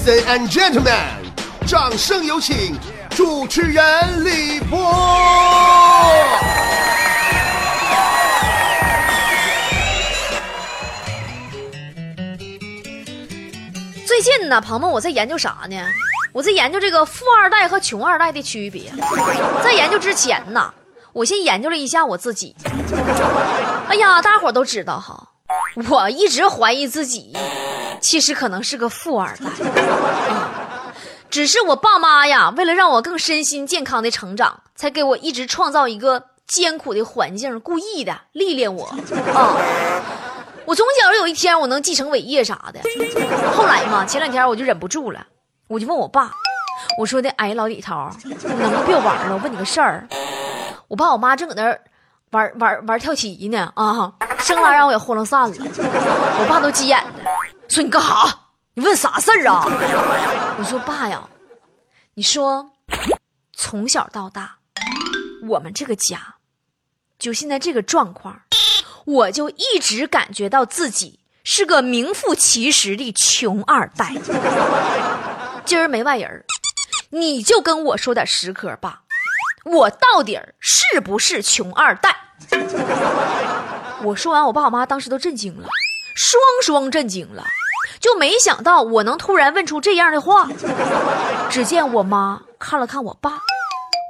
Ladies and gentlemen，掌声有请主持人李波。最近呢，鹏鹏，我在研究啥呢？我在研究这个富二代和穷二代的区别。在研究之前呢，我先研究了一下我自己。哎呀，大伙都知道哈，我一直怀疑自己，其实可能是个富二代。只是我爸妈呀，为了让我更身心健康的成长，才给我一直创造一个艰苦的环境，故意的历练我啊。我总觉得有一天我能继承伟业啥的。后来嘛，前两天我就忍不住了，我就问我爸，我说的，哎，老李头，你能不能别玩了？我问你个事儿。我爸我妈正搁那玩玩玩跳棋呢，啊，生拉让我给糊弄散了。我爸都急眼了，说你干哈？你问啥事儿啊？我说爸呀，你说从小到大，我们这个家就现在这个状况。我就一直感觉到自己是个名副其实的穷二代。今儿没外人你就跟我说点实嗑吧，我到底是不是穷二代？我说完，我爸我妈当时都震惊了，双双震惊了，就没想到我能突然问出这样的话。只见我妈看了看我爸，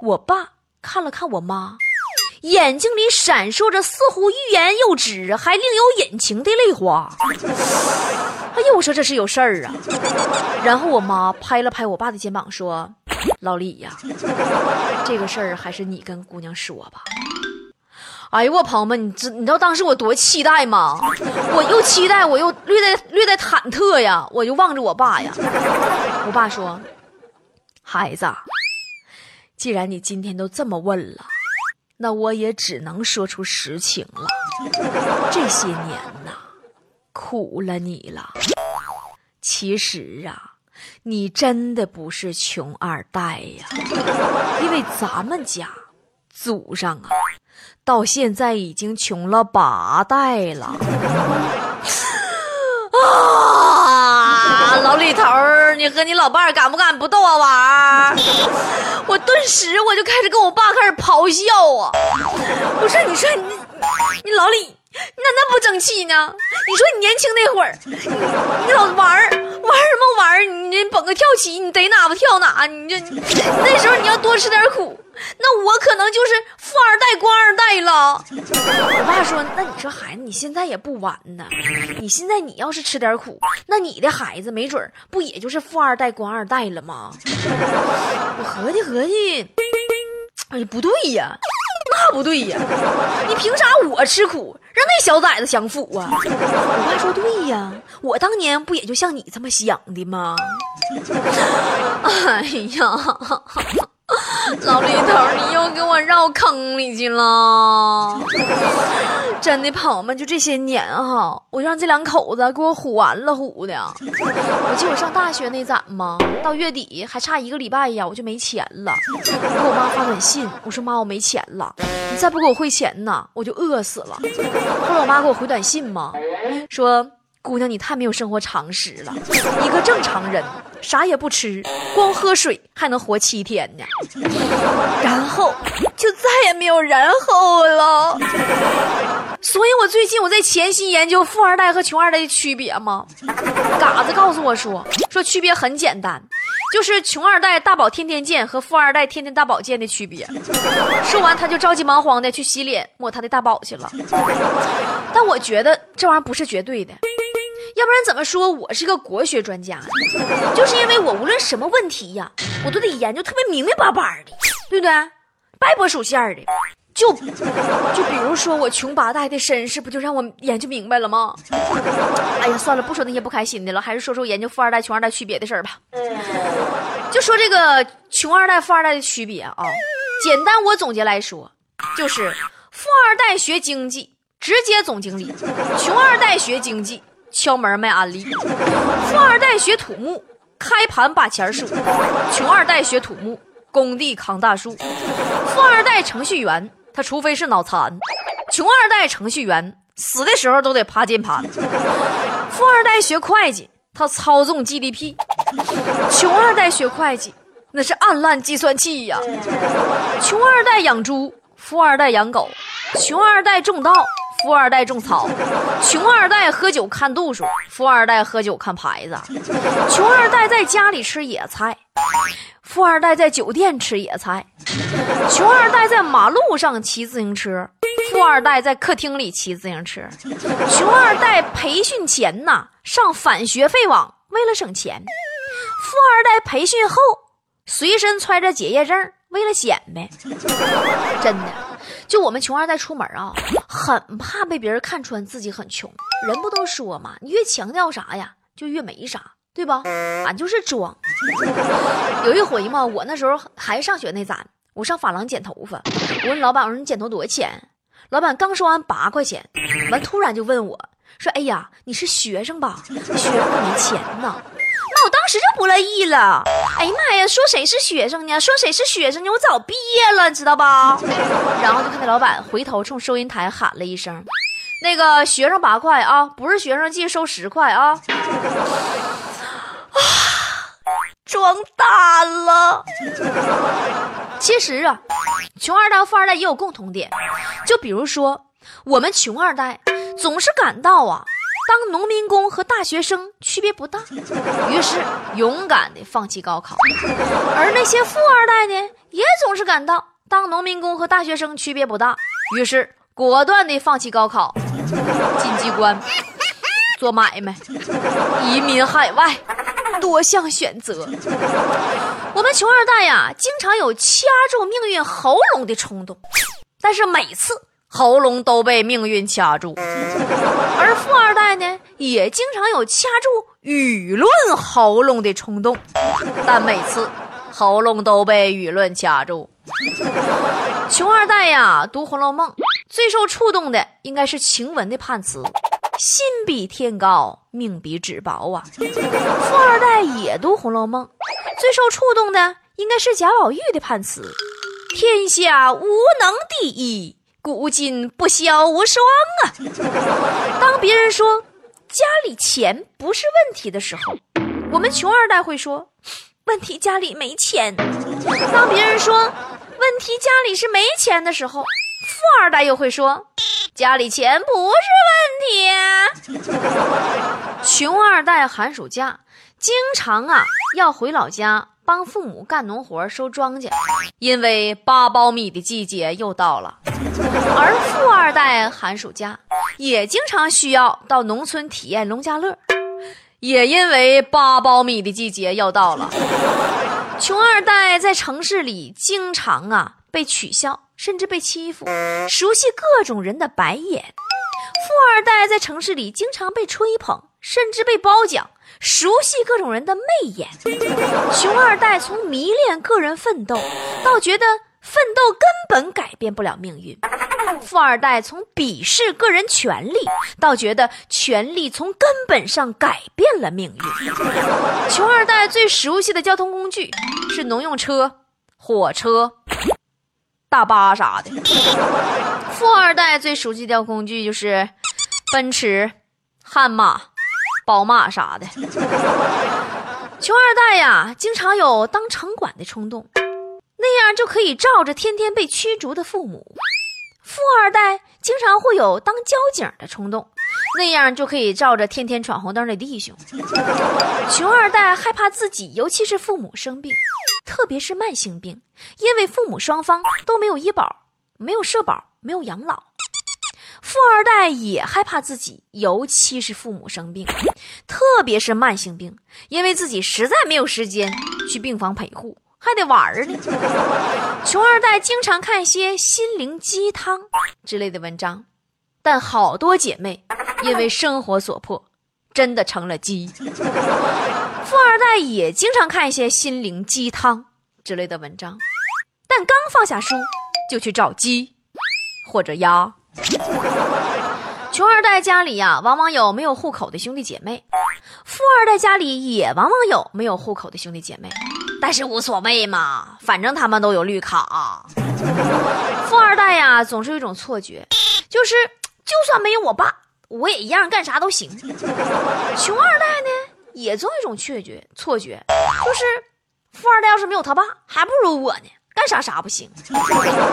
我爸看了看我妈。眼睛里闪烁着似乎欲言又止，还另有隐情的泪花。哎呀，我说这是有事儿啊！然后我妈拍了拍我爸的肩膀，说：“老李呀，这个事儿还是你跟姑娘说吧。”哎呦，我朋友们，你知你知道当时我多期待吗？我又期待，我又略带略带忐忑呀！我就望着我爸呀。我爸说：“孩子，既然你今天都这么问了。”那我也只能说出实情了。这些年呐，苦了你了。其实啊，你真的不是穷二代呀，因为咱们家祖上啊，到现在已经穷了八代了。啊，老李头，你和你老伴儿敢不敢不逗我玩儿？我顿时我就开始跟我爸开始咆哮啊！我说，你说你，你老李，你咋那不争气呢？你说你年轻那会儿，你你老玩儿玩什么玩儿？你蹦个跳棋，你逮哪不跳哪？你这那时候你要多吃点苦。那我可能就是富二代、官二代了。我爸说：“那你说孩子，你现在也不晚呢。你现在你要是吃点苦，那你的孩子没准不也就是富二代、官二代了吗？” 我合计合计，哎呀，不对呀，那不对呀，你凭啥我吃苦，让那小崽子享福啊？我爸说：“对呀，我当年不也就像你这么想的吗？” 哎呀。老李头，你又给我绕坑里去了！真的，朋友们，就这些年哈，我让这两口子给我唬完了唬的。我记得我上大学那展嘛，到月底还差一个礼拜呀，我就没钱了。给我妈发短信，我说妈，我没钱了，你再不给我汇钱呐，我就饿死了。后来我妈给我回短信嘛，说。姑娘，你太没有生活常识了。一个正常人，啥也不吃，光喝水还能活七天呢。然后就再也没有然后了。所以我最近我在潜心研究富二代和穷二代的区别嘛。嘎子告诉我说，说区别很简单，就是穷二代大宝天天见和富二代天天大宝见的区别。说完他就着急忙慌的去洗脸抹他的大宝去了。但我觉得这玩意儿不是绝对的。要不然怎么说我是个国学专家？就是因为我无论什么问题呀，我都得研究特别明明白白的，对不对？掰不属线的，就就比如说我穷八代的身世，不就让我研究明白了吗？哎呀，算了，不说那些不开心的了，还是说说研究富二代、穷二代区别的事儿吧。就说这个穷二代、富二代的区别啊，简单我总结来说，就是富二代学经济，直接总经理；穷二代学经济。敲门卖安利，富二代学土木，开盘把钱数；穷二代学土木，工地扛大树。富二代程序员，他除非是脑残；穷二代程序员，死的时候都得趴键盘。富二代学会计，他操纵 GDP；穷二代学会计，那是暗烂计算器呀。穷二代养猪，富二代养狗；穷二代种稻，富二代种草；穷二代喝酒看度数，富二代喝酒看牌子；穷二代在家里吃野菜，富二代在酒店吃野菜；穷二代在马路上骑自行车。富二代在客厅里骑自行车，穷二代培训前呐上反学费网，为了省钱；富二代培训后随身揣着结业证，为了显摆。真的，就我们穷二代出门啊，很怕被别人看穿自己很穷。人不都说嘛，你越强调啥呀，就越没啥，对吧？俺就是装。有一回嘛，我那时候还上学那咱，我上发廊剪头发，我问老板，我说你剪头多少钱？老板刚说完八块钱，完突然就问我说：“哎呀，你是学生吧？学生没钱呢。”我当时就不乐意了。哎呀妈呀，说谁是学生呢？说谁是学生呢？我早毕业了，知道吧？然后就看那老板回头冲收银台喊了一声：“那个学生八块啊，不是学生记收十块啊。”啊，装大了。其实啊，穷二代和富二代也有共同点，就比如说，我们穷二代总是感到啊，当农民工和大学生区别不大，于是勇敢的放弃高考；而那些富二代呢，也总是感到当农民工和大学生区别不大，于是果断的放弃高考，进机关，做买卖，移民海外。多项选择，我们穷二代呀，经常有掐住命运喉咙的冲动，但是每次喉咙都被命运掐住；而富二代呢，也经常有掐住舆论喉咙的冲动，但每次喉咙都被舆论掐住。穷二代呀，读《红楼梦》最受触动的应该是晴雯的判词。心比天高，命比纸薄啊！富二代也读《红楼梦》，最受触动的应该是贾宝玉的判词：“天下无能第一，古今不消无双啊！” 当别人说家里钱不是问题的时候，我们穷二代会说：“问题家里没钱。”当别人说问题家里是没钱的时候，富二代又会说。家里钱不是问题。穷二代寒暑假经常啊要回老家帮父母干农活收庄稼，因为扒苞米的季节又到了。而富二代寒暑假也经常需要到农村体验农家乐，也因为扒苞米的季节要到了。穷二代在城市里经常啊被取笑。甚至被欺负，熟悉各种人的白眼；富二代在城市里经常被吹捧，甚至被褒奖，熟悉各种人的媚眼；穷二代从迷恋个人奋斗，到觉得奋斗根本改变不了命运；富二代从鄙视个人权利，到觉得权利从根本上改变了命运。穷二代最熟悉的交通工具是农用车、火车。大巴啥的，富二代最熟悉的交通工具就是奔驰、悍马、宝马啥的。穷二代呀，经常有当城管的冲动，那样就可以罩着天天被驱逐的父母；富二代经常会有当交警的冲动，那样就可以罩着天天闯红灯的弟兄。穷二代害怕自己，尤其是父母生病。特别是慢性病，因为父母双方都没有医保、没有社保、没有养老。富二代也害怕自己，尤其是父母生病，特别是慢性病，因为自己实在没有时间去病房陪护，还得玩儿呢。穷二代经常看一些心灵鸡汤之类的文章，但好多姐妹因为生活所迫，真的成了鸡。富二代也经常看一些心灵鸡汤之类的文章，但刚放下书就去找鸡或者鸭。穷二代家里呀，往往有没有户口的兄弟姐妹；富二代家里也往往有没有户口的兄弟姐妹，但是无所谓嘛，反正他们都有绿卡。富二代呀，总是有一种错觉，就是就算没有我爸，我也一样干啥都行。穷二代呢？也总有一种确觉，错觉就是富二代要是没有他爸，还不如我呢，干啥啥不行。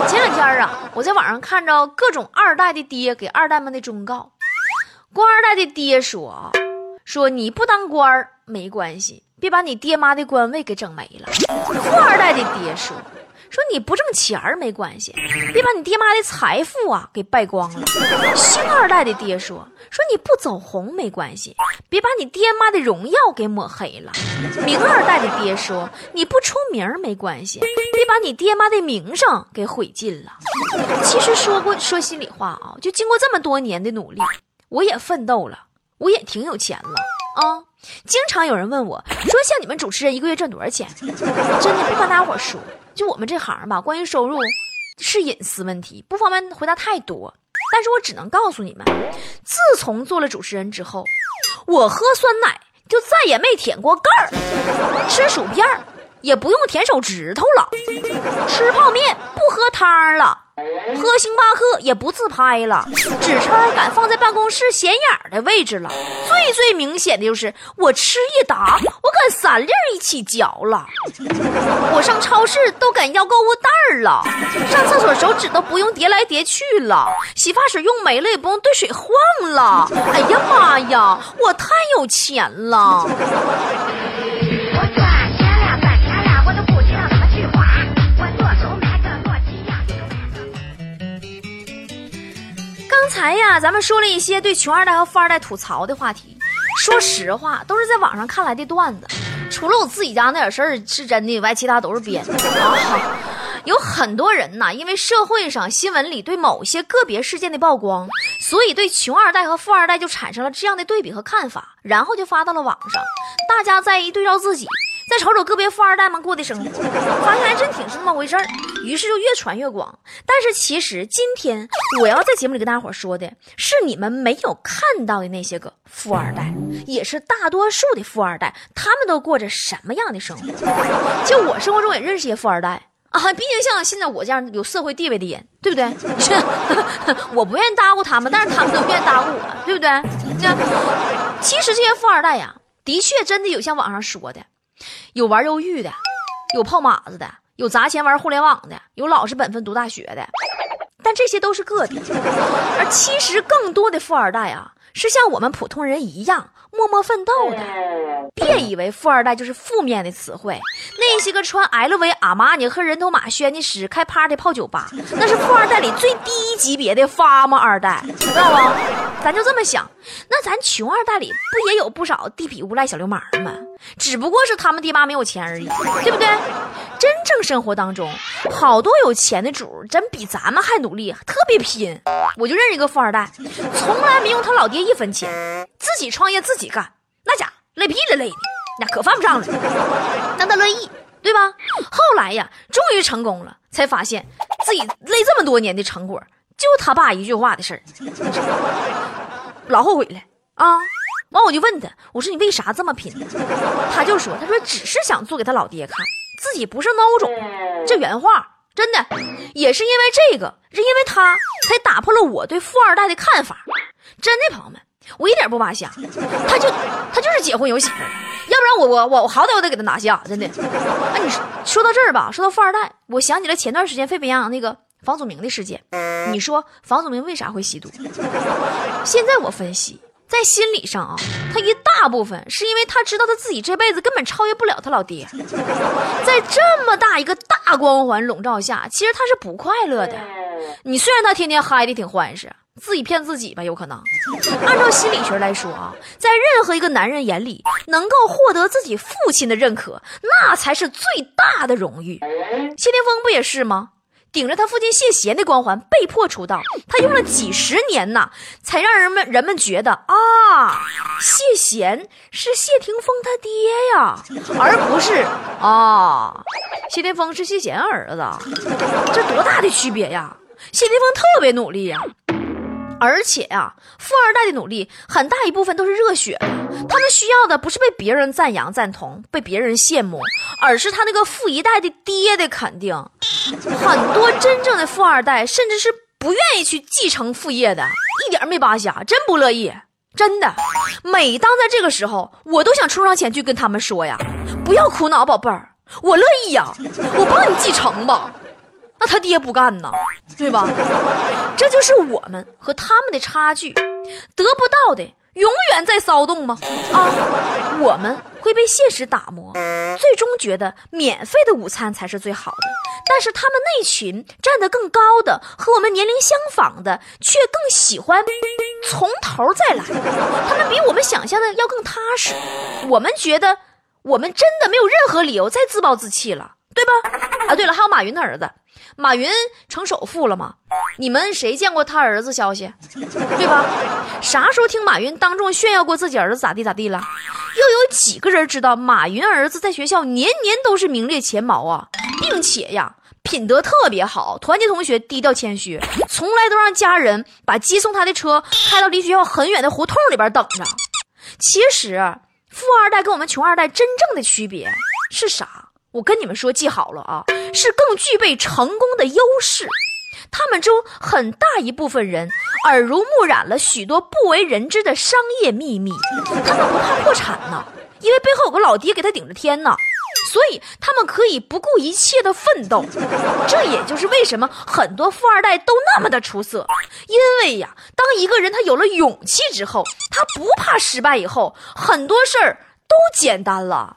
前两天啊，我在网上看着各种二代的爹给二代们的忠告，官二代的爹说，说你不当官儿没关系，别把你爹妈的官位给整没了。富二代的爹说。说你不挣钱儿没关系，别把你爹妈的财富啊给败光了。星二代的爹说：“说你不走红没关系，别把你爹妈的荣耀给抹黑了。”明二代的爹说：“你不出名没关系，别把你爹妈的名声给毁尽了。”其实说过说心里话啊，就经过这么多年的努力，我也奋斗了，我也挺有钱了啊。经常有人问我说：“像你们主持人一个月赚多少钱？” 真的不瞒大伙说。就我们这行吧，关于收入是隐私问题，不方便回答太多。但是我只能告诉你们，自从做了主持人之后，我喝酸奶就再也没舔过盖儿，吃薯片也不用舔手指头了，吃泡面不喝汤了。喝星巴克也不自拍了，纸抽敢放在办公室显眼的位置了。最最明显的就是我吃一打，我敢三粒一起嚼了。我上超市都敢要购物袋了，上厕所手指都不用叠来叠去了，洗发水用没了也不用兑水换了。哎呀妈呀，我太有钱了！刚才呀，咱们说了一些对穷二代和富二代吐槽的话题。说实话，都是在网上看来的段子，除了我自己家那点事儿是真的以外，其他都是编的。有很多人呐，因为社会上新闻里对某些个别事件的曝光，所以对穷二代和富二代就产生了这样的对比和看法，然后就发到了网上，大家再一对照自己。再瞅瞅个别富二代们过的生活，发现还真挺是那么回事儿，于是就越传越广。但是其实今天我要在节目里跟大伙说的是你们没有看到的那些个富二代，也是大多数的富二代，他们都过着什么样的生活？就我生活中也认识些富二代啊，毕竟像现在我这样有社会地位的人，对不对？我不愿意搭咕他们，但是他们都愿意搭咕我，对不对？那其实这些富二代呀，的确真的有像网上说的。有玩肉欲的，有泡马子的，有砸钱玩互联网的，有老实本分读大学的，但这些都是个体，而其实更多的富二代啊，是像我们普通人一样默默奋斗的。别以为富二代就是负面的词汇，那些个穿 LV、阿玛尼和人头马轩尼诗开 party 泡酒吧，那是富二代里最低级别的发吗二代，知道不？咱就这么想，那咱穷二代里不也有不少地痞无赖小流氓吗？只不过是他们爹妈没有钱而已，对不对？真正生活当中，好多有钱的主真比咱们还努力，特别拼。我就认识一个富二代，从来没用他老爹一分钱，自己创业自己干，那家累屁了累的，那可犯不上了。但他乐意，对吧？后来呀，终于成功了，才发现自己累这么多年的成果，就他爸一句话的事儿，老后悔了啊。完我就问他，我说你为啥这么拼？他就说，他说只是想做给他老爹看，自己不是孬种。这原话真的，也是因为这个，是因为他才打破了我对富二代的看法。真的，朋友们，我一点不扒瞎，他就他就是结婚有媳妇儿，要不然我我我我好歹我得给他拿下，真的。哎，你说说到这儿吧，说到富二代，我想起了前段时间沸沸扬扬那个房祖名的事件。你说房祖名为啥会吸毒？现在我分析。在心理上啊，他一大部分是因为他知道他自己这辈子根本超越不了他老爹，在这么大一个大光环笼罩下，其实他是不快乐的。你虽然他天天嗨的挺欢实，自己骗自己吧，有可能。按照心理学来说啊，在任何一个男人眼里，能够获得自己父亲的认可，那才是最大的荣誉。谢霆锋不也是吗？顶着他父亲谢贤的光环被迫出道，他用了几十年呐，才让人们人们觉得啊，谢贤是谢霆锋他爹呀，而不是啊，谢霆锋是谢贤儿子，这多大的区别呀！谢霆锋特别努力呀。而且呀，富二代的努力很大一部分都是热血的，他们需要的不是被别人赞扬赞同，被别人羡慕，而是他那个富一代的爹的肯定。很多真正的富二代甚至是不愿意去继承父业的，一点没扒瞎，真不乐意。真的，每当在这个时候，我都想冲上前去跟他们说呀：“不要苦恼，宝贝儿，我乐意呀，我帮你继承吧。”那他爹不干呐，对吧？这就是我们和他们的差距，得不到的永远在骚动吗？啊，我们会被现实打磨，最终觉得免费的午餐才是最好的。但是他们那群站得更高的，和我们年龄相仿的，却更喜欢从头再来。他们比我们想象的要更踏实。我们觉得我们真的没有任何理由再自暴自弃了，对吧？啊，对了，还有马云的儿子。马云成首富了吗？你们谁见过他儿子消息？对吧？啥时候听马云当众炫耀过自己儿子咋地咋地了？又有几个人知道马云儿子在学校年年都是名列前茅啊，并且呀品德特别好，团结同学，低调谦虚，从来都让家人把接送他的车开到离学校很远的胡同里边等着。其实，富二代跟我们穷二代真正的区别是啥？我跟你们说，记好了啊，是更具备成功的优势。他们中很大一部分人耳濡目染了许多不为人知的商业秘密，他们不怕破产呢，因为背后有个老爹给他顶着天呢，所以他们可以不顾一切的奋斗。这也就是为什么很多富二代都那么的出色，因为呀，当一个人他有了勇气之后，他不怕失败以后，很多事儿。都简单了，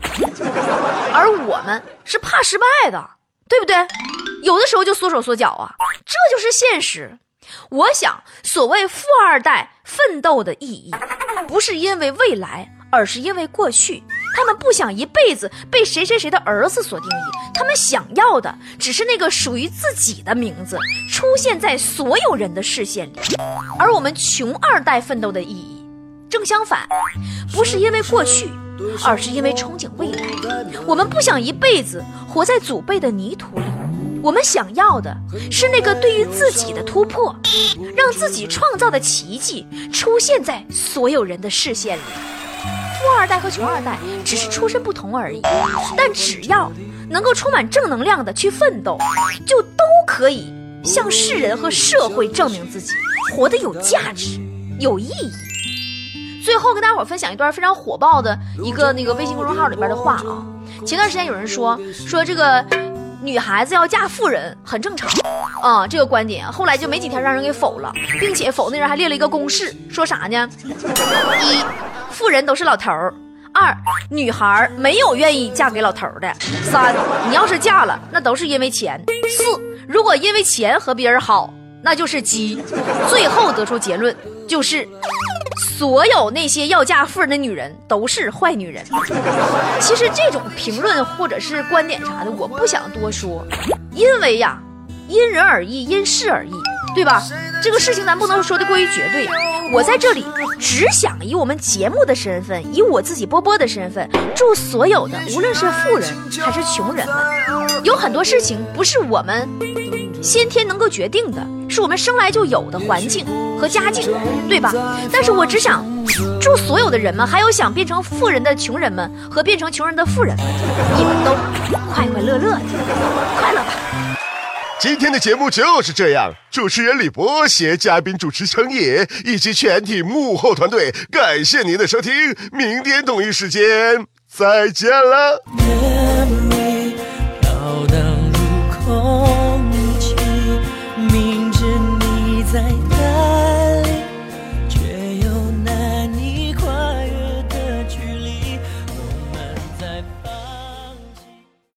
而我们是怕失败的，对不对？有的时候就缩手缩脚啊，这就是现实。我想，所谓富二代奋斗的意义，不是因为未来，而是因为过去。他们不想一辈子被谁谁谁的儿子所定义，他们想要的只是那个属于自己的名字出现在所有人的视线里。而我们穷二代奋斗的意义，正相反，不是因为过去。而是因为憧憬未来，我们不想一辈子活在祖辈的泥土里，我们想要的是那个对于自己的突破，让自己创造的奇迹出现在所有人的视线里。富二代和穷二代只是出身不同而已，但只要能够充满正能量的去奋斗，就都可以向世人和社会证明自己活得有价值、有意义。最后跟大伙分享一段非常火爆的一个那个微信公众号里边的话啊，前段时间有人说说这个女孩子要嫁富人很正常啊，这个观点后来就没几天让人给否了，并且否那人还列了一个公式，说啥呢？一，富人都是老头儿；二，女孩没有愿意嫁给老头儿的；三，你要是嫁了，那都是因为钱；四，如果因为钱和别人好，那就是鸡。最后得出结论就是。所有那些要嫁富人的女人都是坏女人。其实这种评论或者是观点啥的，我不想多说，因为呀，因人而异，因事而异，对吧？这个事情咱不能说的过于绝对。我在这里只想以我们节目的身份，以我自己波波的身份，祝所有的无论是富人还是穷人们，有很多事情不是我们先天能够决定的。是我们生来就有的环境和家境，对吧？但是我只想祝所有的人们，还有想变成富人的穷人们和变成穷人的富人们，你们都快快乐乐的，快乐吧！今天的节目就是这样，主持人李博携嘉宾主持程野以及全体幕后团队，感谢您的收听，明天同一时间再见了。